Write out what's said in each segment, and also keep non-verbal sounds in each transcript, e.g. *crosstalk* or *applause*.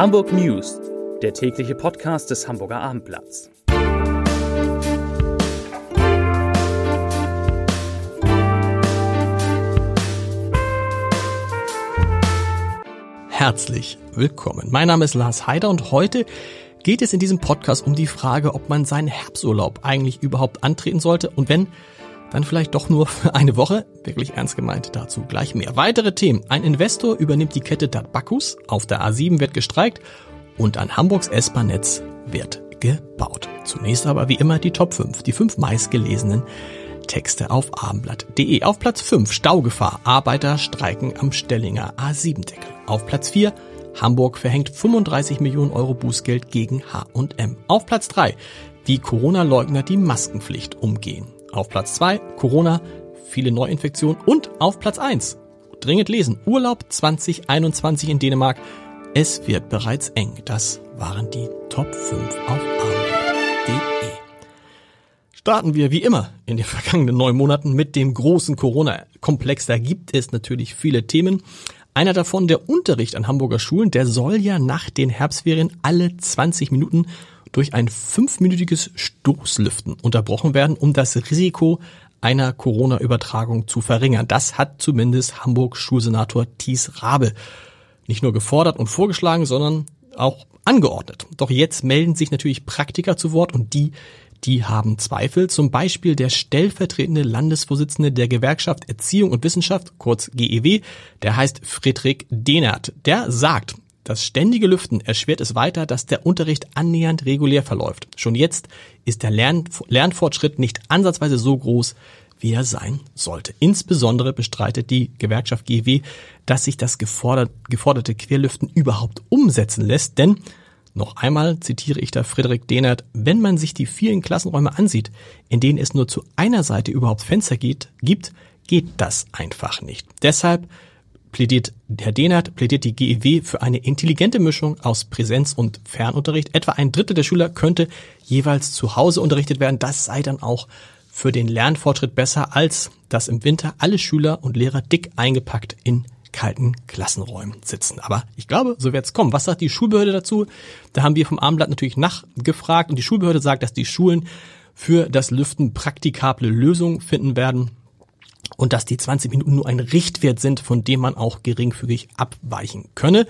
Hamburg News, der tägliche Podcast des Hamburger Abendblatts. Herzlich willkommen. Mein Name ist Lars Heider und heute geht es in diesem Podcast um die Frage, ob man seinen Herbsturlaub eigentlich überhaupt antreten sollte und wenn, dann vielleicht doch nur für eine Woche. Wirklich ernst gemeint, dazu gleich mehr. Weitere Themen. Ein Investor übernimmt die Kette Dat Bacchus, auf der A7 wird gestreikt und an Hamburgs S-Bahn-Netz wird gebaut. Zunächst aber wie immer die Top 5, die fünf meistgelesenen Texte auf abendblatt.de. Auf Platz 5 Staugefahr, Arbeiter streiken am Stellinger A7-Deckel. Auf Platz 4 Hamburg verhängt 35 Millionen Euro Bußgeld gegen H&M. Auf Platz 3 wie Corona-Leugner die Maskenpflicht umgehen. Auf Platz 2 Corona, viele Neuinfektionen und auf Platz 1 dringend lesen Urlaub 2021 in Dänemark. Es wird bereits eng. Das waren die Top 5 auf abendblatt.de. Starten wir wie immer in den *laughs* vergangenen neun Monaten mit dem großen Corona-Komplex. Da gibt es natürlich viele Themen. Einer davon, der Unterricht an Hamburger Schulen, der soll ja nach den Herbstferien alle 20 Minuten durch ein fünfminütiges Stoßlüften unterbrochen werden, um das Risiko einer Corona-Übertragung zu verringern. Das hat zumindest Hamburg Schulsenator Thies Rabe nicht nur gefordert und vorgeschlagen, sondern auch angeordnet. Doch jetzt melden sich natürlich Praktiker zu Wort und die, die haben Zweifel. Zum Beispiel der stellvertretende Landesvorsitzende der Gewerkschaft Erziehung und Wissenschaft, kurz GEW, der heißt Friedrich Dehnert. Der sagt, das ständige Lüften erschwert es weiter, dass der Unterricht annähernd regulär verläuft. Schon jetzt ist der Lern Lernfortschritt nicht ansatzweise so groß, wie er sein sollte. Insbesondere bestreitet die Gewerkschaft GW, dass sich das gefordert, geforderte Querlüften überhaupt umsetzen lässt, denn noch einmal zitiere ich da Friedrich Dehnert, wenn man sich die vielen Klassenräume ansieht, in denen es nur zu einer Seite überhaupt Fenster geht, gibt, geht das einfach nicht. Deshalb plädiert Herr Dehnert, plädiert die GEW für eine intelligente Mischung aus Präsenz- und Fernunterricht. Etwa ein Drittel der Schüler könnte jeweils zu Hause unterrichtet werden. Das sei dann auch für den Lernfortschritt besser, als dass im Winter alle Schüler und Lehrer dick eingepackt in kalten Klassenräumen sitzen. Aber ich glaube, so wird es kommen. Was sagt die Schulbehörde dazu? Da haben wir vom Abendblatt natürlich nachgefragt und die Schulbehörde sagt, dass die Schulen für das Lüften praktikable Lösungen finden werden und dass die 20 Minuten nur ein Richtwert sind, von dem man auch geringfügig abweichen könne.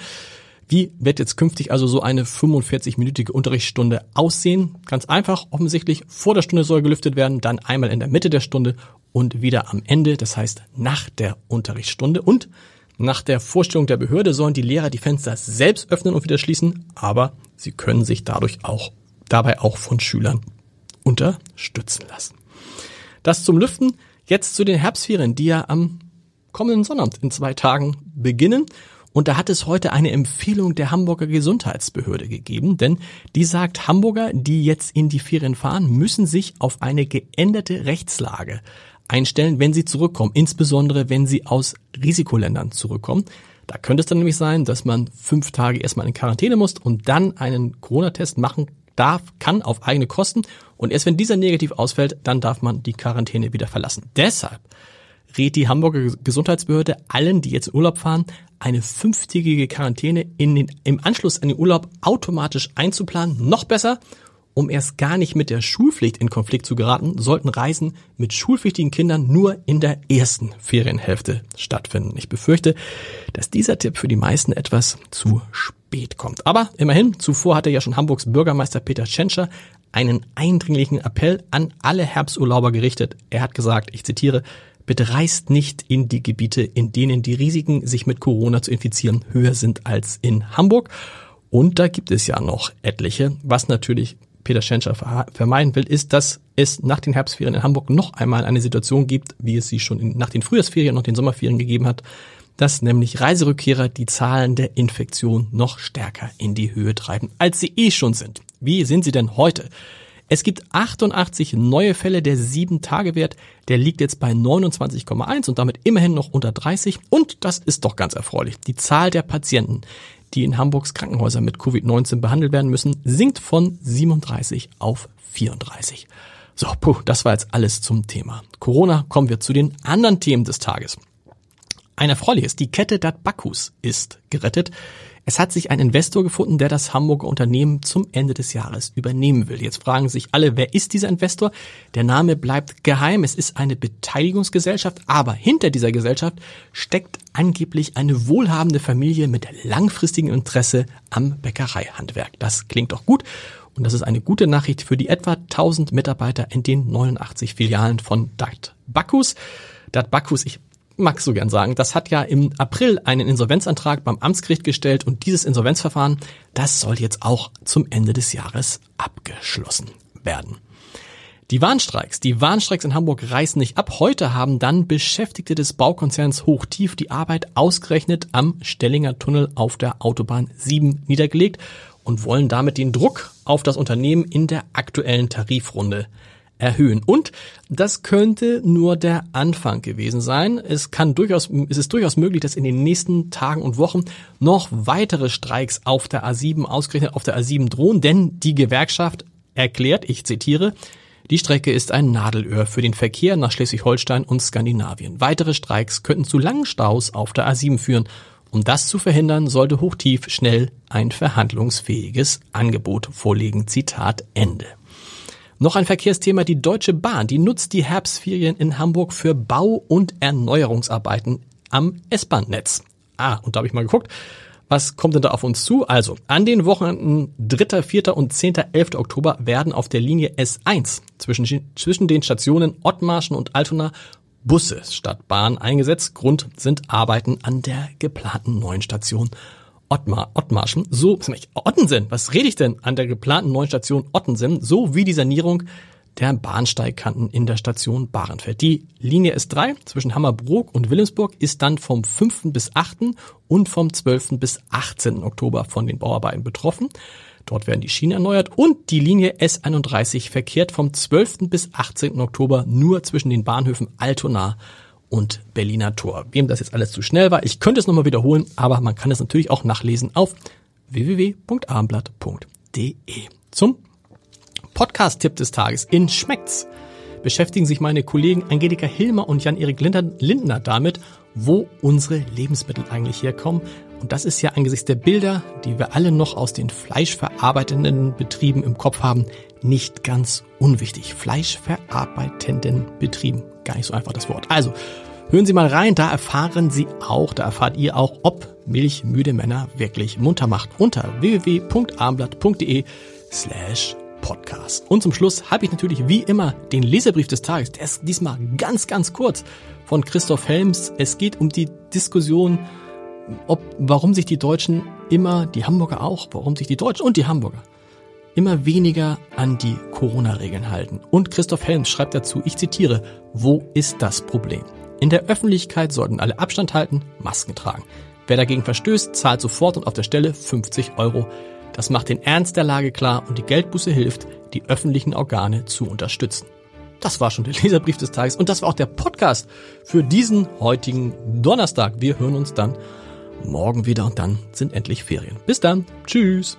Wie wird jetzt künftig also so eine 45-minütige Unterrichtsstunde aussehen? Ganz einfach, offensichtlich, vor der Stunde soll gelüftet werden, dann einmal in der Mitte der Stunde und wieder am Ende, das heißt nach der Unterrichtsstunde. Und nach der Vorstellung der Behörde sollen die Lehrer die Fenster selbst öffnen und wieder schließen, aber sie können sich dadurch auch, dabei auch von Schülern unterstützen lassen. Das zum Lüften. Jetzt zu den Herbstferien, die ja am kommenden Sonnabend in zwei Tagen beginnen. Und da hat es heute eine Empfehlung der Hamburger Gesundheitsbehörde gegeben, denn die sagt, Hamburger, die jetzt in die Ferien fahren, müssen sich auf eine geänderte Rechtslage einstellen, wenn sie zurückkommen, insbesondere wenn sie aus Risikoländern zurückkommen. Da könnte es dann nämlich sein, dass man fünf Tage erstmal in Quarantäne muss und dann einen Corona-Test machen darf, kann auf eigene Kosten. Und erst wenn dieser negativ ausfällt, dann darf man die Quarantäne wieder verlassen. Deshalb rät die Hamburger Gesundheitsbehörde allen, die jetzt in Urlaub fahren, eine fünftägige Quarantäne in den, im Anschluss an den Urlaub automatisch einzuplanen. Noch besser, um erst gar nicht mit der Schulpflicht in Konflikt zu geraten, sollten Reisen mit schulpflichtigen Kindern nur in der ersten Ferienhälfte stattfinden. Ich befürchte, dass dieser Tipp für die meisten etwas zu spät kommt. Aber immerhin, zuvor hatte ja schon Hamburgs Bürgermeister Peter Tschentscher einen eindringlichen Appell an alle Herbsturlauber gerichtet. Er hat gesagt, ich zitiere, Bitte reist nicht in die Gebiete, in denen die Risiken, sich mit Corona zu infizieren, höher sind als in Hamburg. Und da gibt es ja noch etliche. Was natürlich Peter Schenscher vermeiden will, ist, dass es nach den Herbstferien in Hamburg noch einmal eine Situation gibt, wie es sie schon nach den Frühjahrsferien und den Sommerferien gegeben hat, dass nämlich Reiserückkehrer die Zahlen der Infektion noch stärker in die Höhe treiben, als sie eh schon sind. Wie sind sie denn heute? Es gibt 88 neue Fälle. Der 7-Tage-Wert, der liegt jetzt bei 29,1 und damit immerhin noch unter 30. Und das ist doch ganz erfreulich. Die Zahl der Patienten, die in Hamburgs Krankenhäusern mit Covid-19 behandelt werden müssen, sinkt von 37 auf 34. So, puh, das war jetzt alles zum Thema Corona. Kommen wir zu den anderen Themen des Tages. Ein erfreuliches, die Kette Dat Bacchus ist gerettet. Es hat sich ein Investor gefunden, der das Hamburger Unternehmen zum Ende des Jahres übernehmen will. Jetzt fragen sich alle, wer ist dieser Investor? Der Name bleibt geheim. Es ist eine Beteiligungsgesellschaft, aber hinter dieser Gesellschaft steckt angeblich eine wohlhabende Familie mit langfristigem Interesse am Bäckereihandwerk. Das klingt doch gut. Und das ist eine gute Nachricht für die etwa 1000 Mitarbeiter in den 89 Filialen von Dat Bacchus. Dat Bacchus, ich mag so gern sagen, das hat ja im April einen Insolvenzantrag beim Amtsgericht gestellt und dieses Insolvenzverfahren, das soll jetzt auch zum Ende des Jahres abgeschlossen werden. Die Warnstreiks, die Warnstreiks in Hamburg reißen nicht ab. Heute haben dann Beschäftigte des Baukonzerns Hochtief die Arbeit ausgerechnet am Stellinger Tunnel auf der Autobahn 7 niedergelegt und wollen damit den Druck auf das Unternehmen in der aktuellen Tarifrunde erhöhen. Und das könnte nur der Anfang gewesen sein. Es kann durchaus, es ist durchaus möglich, dass in den nächsten Tagen und Wochen noch weitere Streiks auf der A7 ausgerechnet auf der A7 drohen, denn die Gewerkschaft erklärt, ich zitiere, die Strecke ist ein Nadelöhr für den Verkehr nach Schleswig-Holstein und Skandinavien. Weitere Streiks könnten zu langen Staus auf der A7 führen. Um das zu verhindern, sollte Hochtief schnell ein verhandlungsfähiges Angebot vorlegen. Zitat Ende. Noch ein Verkehrsthema, die Deutsche Bahn, die nutzt die Herbstferien in Hamburg für Bau- und Erneuerungsarbeiten am S-Bahn-Netz. Ah, und da habe ich mal geguckt, was kommt denn da auf uns zu? Also, an den Wochenenden 3., 4. und 10., 11. Oktober werden auf der Linie S1 zwischen, zwischen den Stationen Ottmarschen und Altona Busse statt Bahn eingesetzt. Grund sind Arbeiten an der geplanten neuen Station Ottmar, Ottmarschen, so, Ottensen, was rede ich denn an der geplanten neuen Station Ottensen, so wie die Sanierung der Bahnsteigkanten in der Station Bahrenfeld. Die Linie S3 zwischen Hammerbrook und Wilhelmsburg ist dann vom 5. bis 8. und vom 12. bis 18. Oktober von den Bauarbeiten betroffen. Dort werden die Schienen erneuert und die Linie S31 verkehrt vom 12. bis 18. Oktober nur zwischen den Bahnhöfen Altona und Berliner Tor. Wem das jetzt alles zu schnell war, ich könnte es nochmal wiederholen, aber man kann es natürlich auch nachlesen auf www.abendblatt.de. Zum Podcast-Tipp des Tages in Schmeckt's beschäftigen sich meine Kollegen Angelika Hilmer und Jan-Erik Lindner damit, wo unsere Lebensmittel eigentlich herkommen. Und das ist ja angesichts der Bilder, die wir alle noch aus den fleischverarbeitenden Betrieben im Kopf haben, nicht ganz unwichtig. Fleischverarbeitenden Betrieben. Gar nicht so einfach das Wort. Also, hören Sie mal rein, da erfahren Sie auch, da erfahrt ihr auch, ob milchmüde Männer wirklich munter macht. Unter www.abendblatt.de slash Podcast. Und zum Schluss habe ich natürlich wie immer den Leserbrief des Tages. Der ist diesmal ganz, ganz kurz von Christoph Helms. Es geht um die Diskussion, ob, warum sich die Deutschen immer, die Hamburger auch, warum sich die Deutschen und die Hamburger immer weniger an die Corona-Regeln halten. Und Christoph Helms schreibt dazu, ich zitiere, wo ist das Problem? In der Öffentlichkeit sollten alle Abstand halten, Masken tragen. Wer dagegen verstößt, zahlt sofort und auf der Stelle 50 Euro. Das macht den Ernst der Lage klar und die Geldbuße hilft, die öffentlichen Organe zu unterstützen. Das war schon der *laughs* Leserbrief des Tages und das war auch der Podcast für diesen heutigen Donnerstag. Wir hören uns dann morgen wieder und dann sind endlich Ferien. Bis dann. Tschüss.